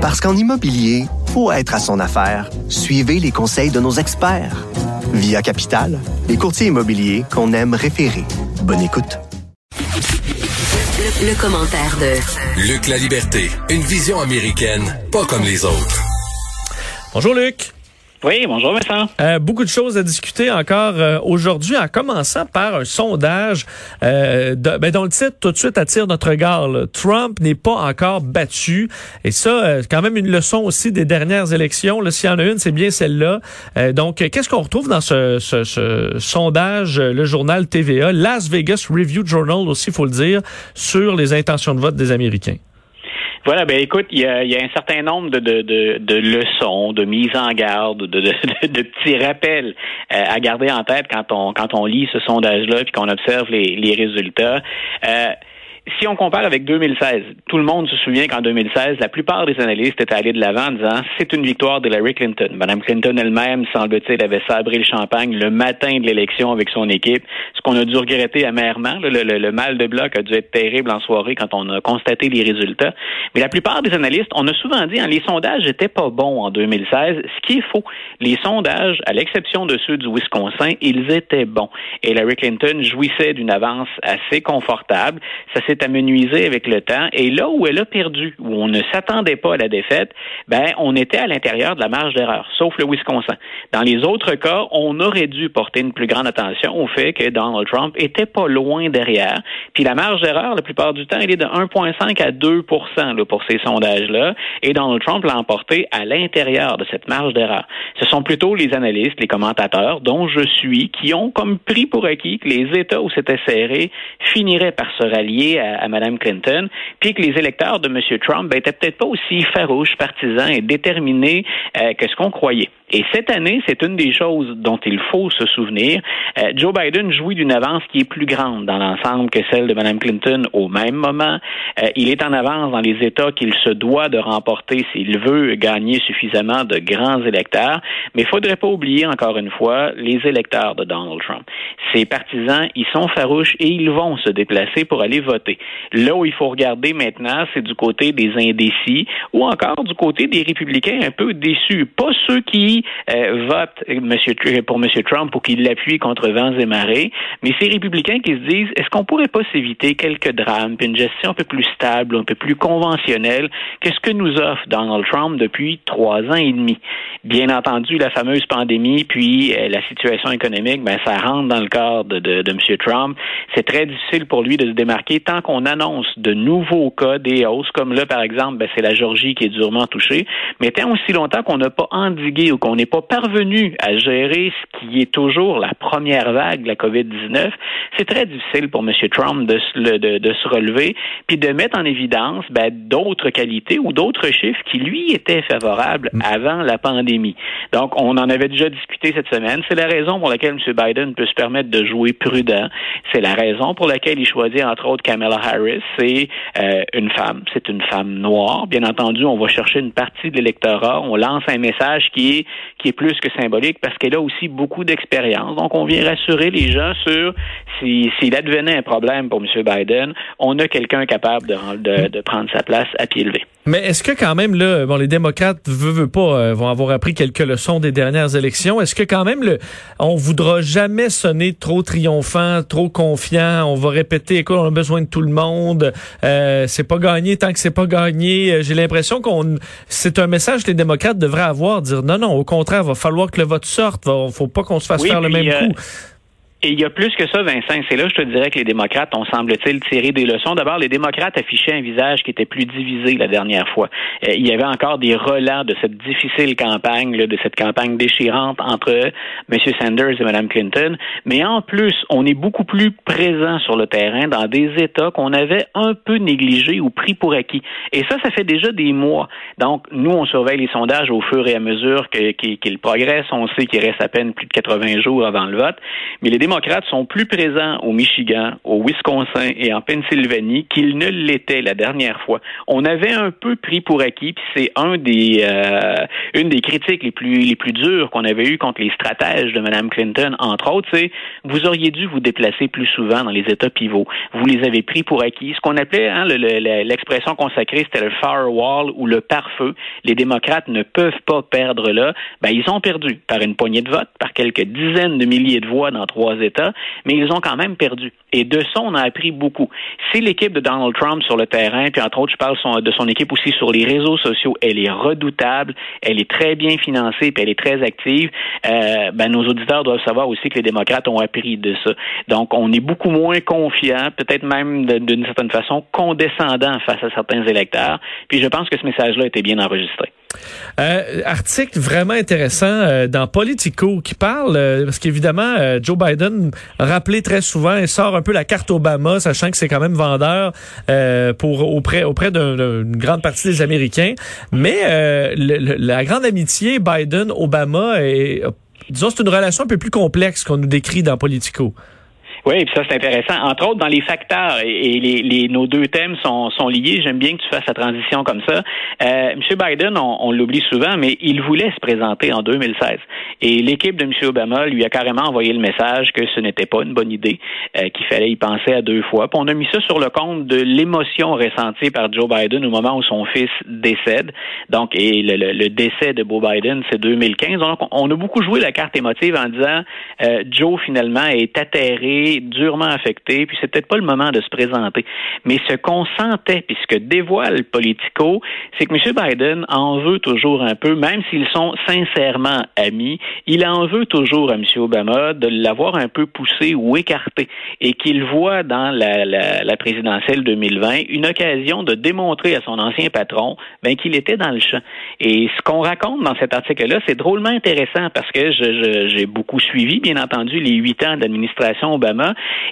Parce qu'en immobilier, faut être à son affaire. Suivez les conseils de nos experts. Via Capital, les courtiers immobiliers qu'on aime référer. Bonne écoute. Le, le commentaire de Luc La Liberté, une vision américaine, pas comme les autres. Bonjour Luc. Oui, bonjour Vincent. Euh, beaucoup de choses à discuter encore euh, aujourd'hui, en commençant par un sondage euh, ben, dont le titre tout de suite attire notre regard. là. Trump n'est pas encore battu. Et ça, euh, quand même une leçon aussi des dernières élections. S'il y en a une, c'est bien celle-là. Donc, qu'est-ce qu'on retrouve dans ce, ce- sondage, le journal TVA, Las Vegas Review Journal aussi, il faut le dire, sur les intentions de vote des Américains? Voilà, ben écoute, il y a, y a un certain nombre de, de, de, de leçons, de mises en garde, de, de, de, de petits rappels euh, à garder en tête quand on quand on lit ce sondage-là puis qu'on observe les, les résultats. Euh, si on compare avec 2016, tout le monde se souvient qu'en 2016, la plupart des analystes étaient allés de l'avant en disant c'est une victoire d'Hillary Clinton. Madame Clinton elle-même, semble-t-il, avait sabré le champagne le matin de l'élection avec son équipe, ce qu'on a dû regretter amèrement. Le, le- le mal de bloc a dû être terrible en soirée quand on a constaté les résultats. Mais la plupart des analystes, on a souvent dit, hein, les sondages n'étaient pas bons en 2016, ce qui est faux. Les sondages, à l'exception de ceux du Wisconsin, ils étaient bons. Hillary Clinton jouissait d'une avance assez confortable. Ça amenuisé avec le temps. Et là où elle a perdu, où on ne s'attendait pas à la défaite, ben, on était à l'intérieur de la marge d'erreur, sauf le Wisconsin. Dans les autres cas, on aurait dû porter une plus grande attention au fait que Donald Trump était pas loin derrière. Puis la marge d'erreur, la plupart du temps, elle est de 1,5 à 2 là, pour ces sondages-là. Et Donald Trump l'a emporté à l'intérieur de cette marge d'erreur. Ce sont plutôt les analystes, les commentateurs, dont je suis, qui ont comme pris pour acquis que les États où c'était serré finiraient par se rallier à, Mme Clinton, puis que les électeurs de M. Trump ben, étaient peut-être pas aussi farouches, partisans et déterminés euh, que ce qu'on croyait. Et cette année, c'est une des choses dont il faut se souvenir. Euh, Joe Biden jouit d'une avance qui est plus grande dans l'ensemble que celle de Mme Clinton au même moment. Euh, il est en avance dans les États qu'il se doit de remporter s'il veut gagner suffisamment de grands électeurs. Mais il faudrait pas oublier, encore une fois, les électeurs de Donald Trump. Ses partisans, ils sont farouches et ils vont se déplacer pour aller voter. Là où il faut regarder maintenant, c'est du côté des indécis ou encore du côté des républicains un peu déçus. Pas ceux qui euh, votent euh, Monsieur, Tr- pour M. Trump ou qui l'appuient contre vents et marées, mais ces républicains qui se disent est-ce qu'on pourrait pas s'éviter quelques drames, puis une gestion un peu plus stable, un peu plus conventionnelle que ce que nous offre Donald Trump depuis trois ans et demi? Bien entendu, la fameuse pandémie, puis euh, la situation économique, ben ça rentre dans le de, de M. Trump. C'est très difficile pour lui de se démarquer tant qu'on annonce de nouveaux cas, des hausses, comme là, par exemple, ben, c'est la Georgie qui est durement touchée, mais tant aussi longtemps qu'on n'a pas endigué ou qu'on n'est pas parvenu à gérer ce qui est toujours la première vague de la COVID-19, c'est très difficile pour M. Trump de, se le- de, de se relever, puis de mettre en évidence ben, d'autres qualités ou d'autres chiffres qui, lui, étaient favorables avant la pandémie. Donc, on en avait déjà discuté cette semaine. C'est la raison pour laquelle M. Biden peut se permettre de jouer prudent. C'est la raison pour laquelle il choisit, entre autres, Kamala Harris. C'est euh, une femme. C'est une femme noire. Bien entendu, on va chercher une partie de l'électorat. On lance un message qui est, qui est plus que symbolique parce qu'elle a aussi beaucoup d'expérience. Donc, on vient rassurer les gens sur si- s'il advenait un problème pour M. Biden, on a quelqu'un capable de prendre sa place à pied levé. Mais est-ce que quand même là, bon, les démocrates veut, veut pas euh, vont avoir appris quelques leçons des dernières élections. Est-ce que quand même le, on voudra jamais sonner trop triomphant, trop confiant. On va répéter, écoute, on a besoin de tout le monde. Euh, c'est pas gagné tant que c'est pas gagné. Euh, J'ai l'impression qu'on, c'est un message que les démocrates devraient avoir, dire non, non, au contraire, va falloir que le vote sorte. Va, faut pas qu'on se fasse Oui, faire le même euh, coup. Et il y a plus que ça, Vincent. C'est là, je te dirais que les démocrates ont, semble-t-il, tiré des leçons. D'abord, les démocrates affichaient un visage qui était plus divisé la dernière fois. Euh, il y avait encore des relents de cette difficile campagne, de cette campagne déchirante entre M. Sanders et Mme Clinton. Mais en plus, on est beaucoup plus présent sur le terrain dans des États qu'on avait un peu négligés ou pris pour acquis. Et ça, ça fait déjà des mois. Donc, nous, on surveille les sondages au fur et à mesure qu'ils progressent. On sait qu'il reste à peine plus de 80 jours avant le vote. Mais les démocrates sont plus présents au Michigan, au Wisconsin et en Pennsylvanie qu'ils ne l'étaient la dernière fois. On avait un peu pris pour acquis, puis c'est un des euh, une des critiques les plus les plus dures qu'on avait eues contre les stratèges de Mme Clinton, entre autres, c'est vous auriez dû vous déplacer plus souvent dans les États pivots. Vous les avez pris pour acquis. Ce qu'on appelait hein, l'expression consacrée, c'était le firewall ou le pare-feu. Les démocrates ne peuvent pas perdre là. Ben, ils ont perdu par une poignée de votes, par quelques dizaines de milliers de voix dans trois États, mais ils ont quand même perdu. Et de ça, on a appris beaucoup. C'est l'équipe de Donald Trump sur le terrain, puis entre autres, je parle de son équipe aussi sur les réseaux sociaux. Elle est redoutable, elle est très bien financée, puis elle est très active. Euh, ben, nos auditeurs doivent savoir aussi que les démocrates ont appris de ça. Donc, on est beaucoup moins confiant, peut-être même d'une certaine façon condescendant face à certains électeurs. Puis je pense que ce message-là était bien enregistré. Euh, article vraiment intéressant euh, dans Politico qui parle, euh, parce qu'évidemment, Joe Biden rappelé très souvent et sort un peu la carte Obama, sachant que c'est quand même vendeur pour auprès, auprès d'une grande partie des Américains. Mais la grande amitié Biden-Obama, disons, c'est une relation un peu plus complexe qu'on nous décrit dans Politico. Oui, puis ça c'est intéressant. Entre autres, dans les facteurs, et les, les nos deux thèmes sont, sont liés. J'aime bien que tu fasses la transition comme ça. Euh, M. Biden, on, l'oublie souvent, mais il voulait se présenter en 2016. Et l'équipe de M. Obama lui a carrément envoyé le message que ce n'était pas une bonne idée, euh, qu'il fallait y penser à deux fois. Puis on a mis ça sur le compte de l'émotion ressentie par Joe Biden au moment où son fils décède. Donc, et le, décès de Beau Biden, c'est 2015. Donc, on a beaucoup joué la carte émotive en disant euh, Joe finalement est atterré durement affecté, puis c'est peut-être pas le moment de se présenter. Mais ce qu'on sentait, puis ce que dévoile Politico, c'est que M. Biden en veut toujours un peu, même s'ils sont sincèrement amis, il en veut toujours à M. Obama de l'avoir un peu poussé ou écarté, et qu'il voit dans la, la, présidentielle 2020 une occasion de démontrer à son ancien patron ben, qu'il était dans le champ. Et ce qu'on raconte dans cet article-là, c'est drôlement intéressant parce que j'ai beaucoup suivi, bien entendu, les huit ans d'administration Obama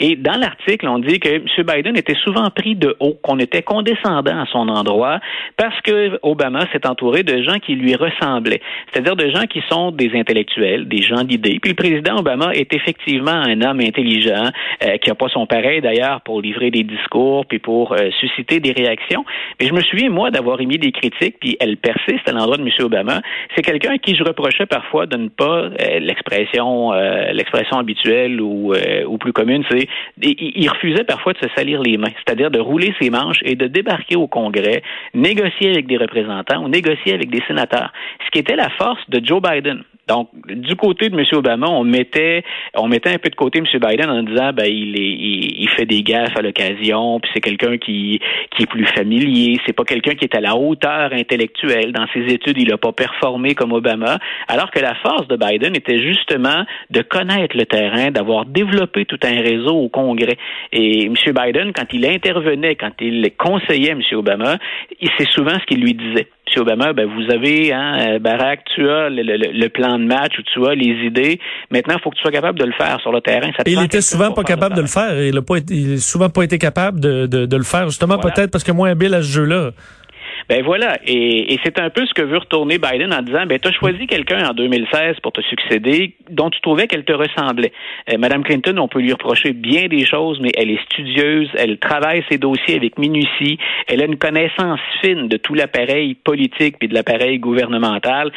et dans l'article, on dit que M. Biden était souvent pris de haut, qu'on était condescendant à son endroit, parce que Obama s'est entouré de gens qui lui ressemblaient, c'est-à-dire de gens qui sont des intellectuels, des gens d'idées. Puis le président Obama est effectivement un homme intelligent, euh, qui n'a pas son pareil d'ailleurs pour livrer des discours, puis pour euh, susciter des réactions. Mais je me souviens, moi, d'avoir émis des critiques, puis elles persistent à l'endroit de M. Obama. C'est quelqu'un à qui je reprochais parfois de ne pas, euh, l'expression l'expression habituelle ou, ou plus c'est il refusait parfois de se salir les mains, c'est-à-dire de rouler ses manches et de débarquer au Congrès, négocier avec des représentants ou négocier avec des sénateurs, ce qui était la force de Joe Biden. Donc, du côté de M. Obama, on mettait, on mettait un peu de côté M. Biden en disant, ben, il, est, il, fait des gaffes à l'occasion, puis c'est quelqu'un qui, est plus familier, c'est pas quelqu'un qui est à la hauteur intellectuelle. Dans ses études, il n'a pas performé comme Obama, alors que la force de Biden était justement de connaître le terrain, d'avoir développé tout un réseau au Congrès. Et M. Biden, quand il intervenait, quand il conseillait M. Obama, c'est souvent ce qu'il lui disait. M. Obama, ben, vous avez, hein, euh, Barack, tu as le, plan de match ou tu as les idées. Maintenant, il faut que tu sois capable de le faire sur le terrain. il était souvent pas capable de le faire. Il n'a souvent pas été capable de, de, le faire, justement, peut-être parce que moins habile à ce jeu-là. Ben voilà, et, c'est un peu ce que veut retourner Biden en disant, ben tu as choisi quelqu'un en 2016 pour te succéder dont tu trouvais qu'elle te ressemblait. Euh, Madame Clinton, on peut lui reprocher bien des choses, mais elle est studieuse, elle travaille ses dossiers avec minutie, elle a une connaissance fine de tout l'appareil politique puis de l'appareil gouvernemental.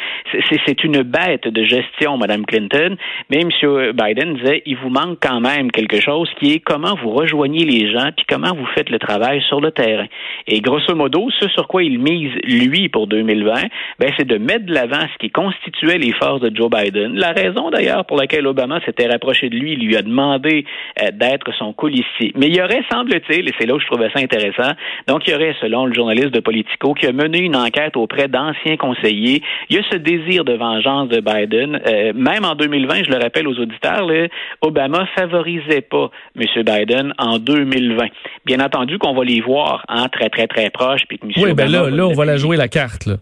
C'est une bête de gestion, Madame Clinton. Mais M. Biden disait, il vous manque quand même quelque chose qui est comment vous rejoignez les gens puis comment vous faites le travail sur le terrain. Et grosso modo, ce sur quoi il mise, lui, pour 2020, ben, c'est de mettre de l'avant ce qui constituait les forces de Joe Biden. La raison, d'ailleurs, pour laquelle Obama s'était rapproché de lui, lui a demandé euh, d'être son colistier. Mais il y aurait, semble-t-il, et c'est là où je trouvais ça intéressant, donc il y aurait, selon le journaliste de Politico, qui a mené une enquête auprès d'anciens conseillers, il y a ce désir de vengeance de Biden. Euh, même en 2020, je le rappelle aux auditeurs, là, Obama favorisait pas M. Biden en 2020. Bien entendu qu'on va les voir en très, très, très proches, puis que M. Oui, ben là, là, on va la jouer la carte. Là.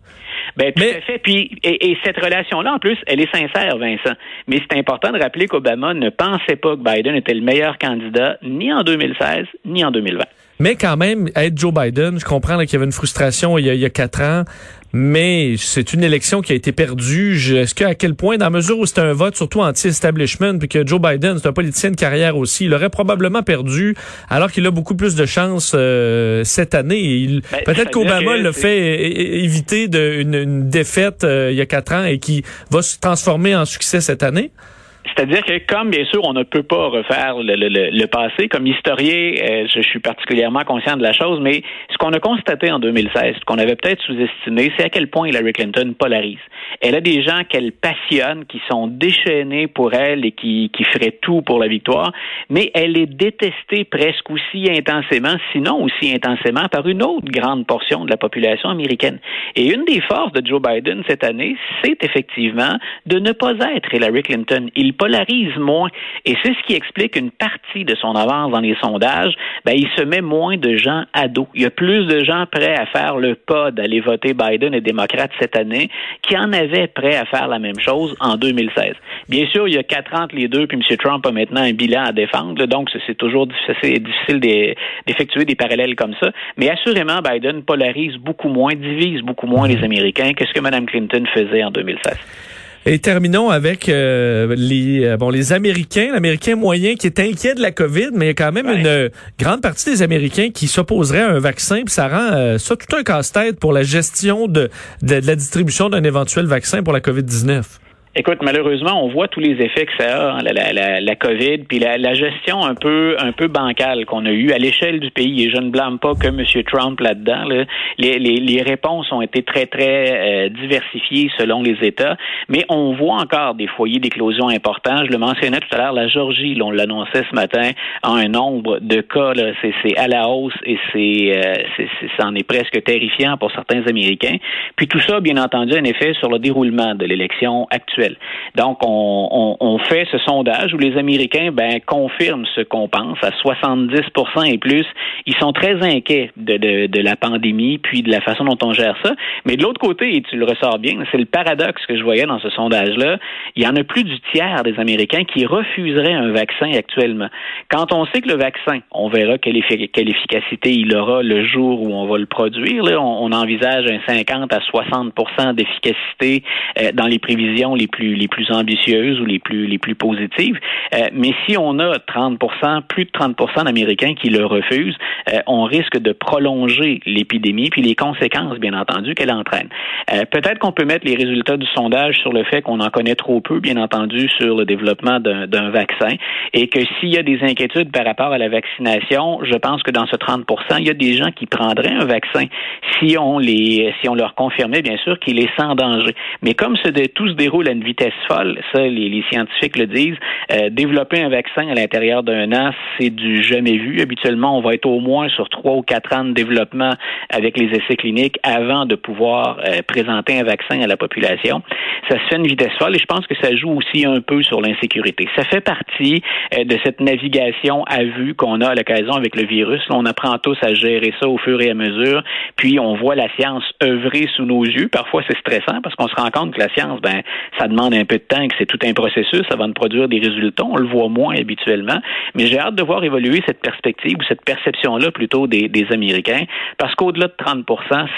Ben, tout à fait. Puis, et, cette relation-là, en plus, elle est sincère, Vincent. Mais c'est important de rappeler qu'Obama ne pensait pas que Biden était le meilleur candidat ni en 2016 ni en 2020. Mais quand même, être Joe Biden, je comprends qu'il y avait une frustration il y a, quatre ans, mais c'est une élection qui a été perdue. Est-ce qu'à quel point, dans la mesure où c'est un vote surtout anti-establishment, puis que Joe Biden, c'est un politicien de carrière aussi, il aurait probablement perdu, alors qu'il a beaucoup plus de chance euh, cette année. Ben, peut-être qu'Obama le fait éviter de, une, défaite euh, il y a quatre ans et qui va se transformer en succès cette année. C'est-à-dire que, comme bien sûr, on ne peut pas refaire le, passé, comme historien, euh, je, suis particulièrement conscient de la chose, mais ce qu'on a constaté en 2016, ce qu'on avait peut-être sous-estimé, c'est à quel point Hillary Clinton polarise. Elle a des gens qu'elle passionne, qui sont déchaînés pour elle et qui, qui feraient tout pour la victoire, mais elle est détestée presque aussi intensément, sinon aussi intensément, par une autre grande portion de la population américaine. Et une des forces de Joe Biden cette année, c'est effectivement de ne pas être Hillary Clinton. Il polarise moins. Et c'est ce qui explique une partie de son avance dans les sondages. Ben, il se met moins de gens à dos. Il y a plus de gens prêts à faire le pas d'aller voter Biden et démocrate cette année qui en avaient prêts à faire la même chose en 2016. Bien sûr, il y a quatre ans les deux, puis M. Trump a maintenant un bilan à défendre, donc c'est toujours difficile, difficile d'effectuer des parallèles comme ça. Mais assurément, Biden polarise beaucoup moins, divise beaucoup moins les Américains que ce que Mme Clinton faisait en 2016. Et terminons avec euh, les euh, bon les Américains, l'Américain moyen qui est inquiet de la COVID, mais il y a quand même une grande partie des Américains qui s'opposeraient à un vaccin, puis ça rend euh, ça tout un casse-tête pour la gestion de, de la distribution d'un éventuel vaccin pour la COVID-19. Écoute, malheureusement, on voit tous les effets que ça a, hein, la, la, la, COVID, puis la, la, gestion un peu un peu bancale qu'on a eue à l'échelle du pays. Et je ne blâme pas que M. Trump là-dedans. Les, les, les, réponses ont été très, très euh, diversifiées selon les États, mais on voit encore des foyers d'éclosion importants. Je le mentionnais tout à l'heure, la Georgie, on l'annonçait ce matin, a un nombre de cas, c'est à la hausse et c'est euh, c'en est, est presque terrifiant pour certains Américains. Puis tout ça, bien entendu, a un effet sur le déroulement de l'élection actuelle. Donc, on, fait ce sondage où les Américains ben, confirment ce qu'on pense. À 70% et plus, ils sont très inquiets de, la pandémie puis de la façon dont on gère ça. Mais de l'autre côté, et tu le ressors bien, c'est le paradoxe que je voyais dans ce sondage-là, il y en a plus du tiers des Américains qui refuseraient un vaccin actuellement. Quand on sait que le vaccin, on verra quelle, efficacité il aura le jour où on va le produire, là, on, envisage un 50 à 60% d'efficacité euh, dans les prévisions les plus les plus ambitieuses ou les plus les plus positives. Euh, mais si on a 30% plus de 30% d'Américains qui le refusent, euh, on risque de prolonger l'épidémie puis les conséquences, bien entendu, qu'elle entraîne. Euh, peut-être qu'on peut mettre les résultats du sondage sur le fait qu'on en connaît trop peu, bien entendu, sur le développement d'un vaccin et que s'il y a des inquiétudes par rapport à la vaccination, je pense que dans ce 30% il y a des gens qui prendraient un vaccin si on les si on leur confirmait bien sûr qu'il est sans danger. Mais comme tout se déroule à une vitesse folle, ça, les, scientifiques le disent. Euh, développer un vaccin à l'intérieur d'un an, c'est du jamais vu. Habituellement, on va être au moins sur trois ou quatre ans de développement avec les essais cliniques avant de pouvoir euh, présenter un vaccin à la population. Ça se fait une vitesse folle et je pense que ça joue aussi un peu sur l'insécurité. Ça fait partie euh, de cette navigation à vue qu'on a à l'occasion avec le virus. on apprend tous à gérer ça au fur et à mesure, puis on voit la science œuvrer sous nos yeux. Parfois, c'est stressant parce qu'on se rend compte que la science, ben, ça demande un peu de temps, que c'est tout un processus avant de produire des résultats. On le voit moins habituellement, mais j'ai hâte de voir évoluer cette perspective ou cette perception-là plutôt des, Américains, parce qu'au-delà de 30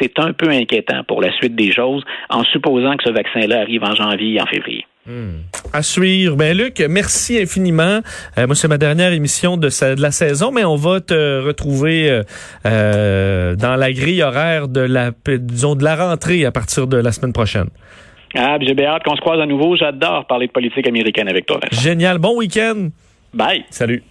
c'est un peu inquiétant pour la suite des choses, en supposant que ce vaccin-là arrive en janvier et en février. Hmm. À suivre. Ben Luc, merci infiniment. Euh, moi, c'est ma dernière émission de, la saison, mais on va te retrouver euh, euh, dans la grille horaire de la, disons, de la rentrée à partir de la semaine prochaine. Ah, j'ai bien hâte qu'on se croise à nouveau. J'adore parler de politique américaine avec toi. Génial. Bon week-end. Bye. Salut.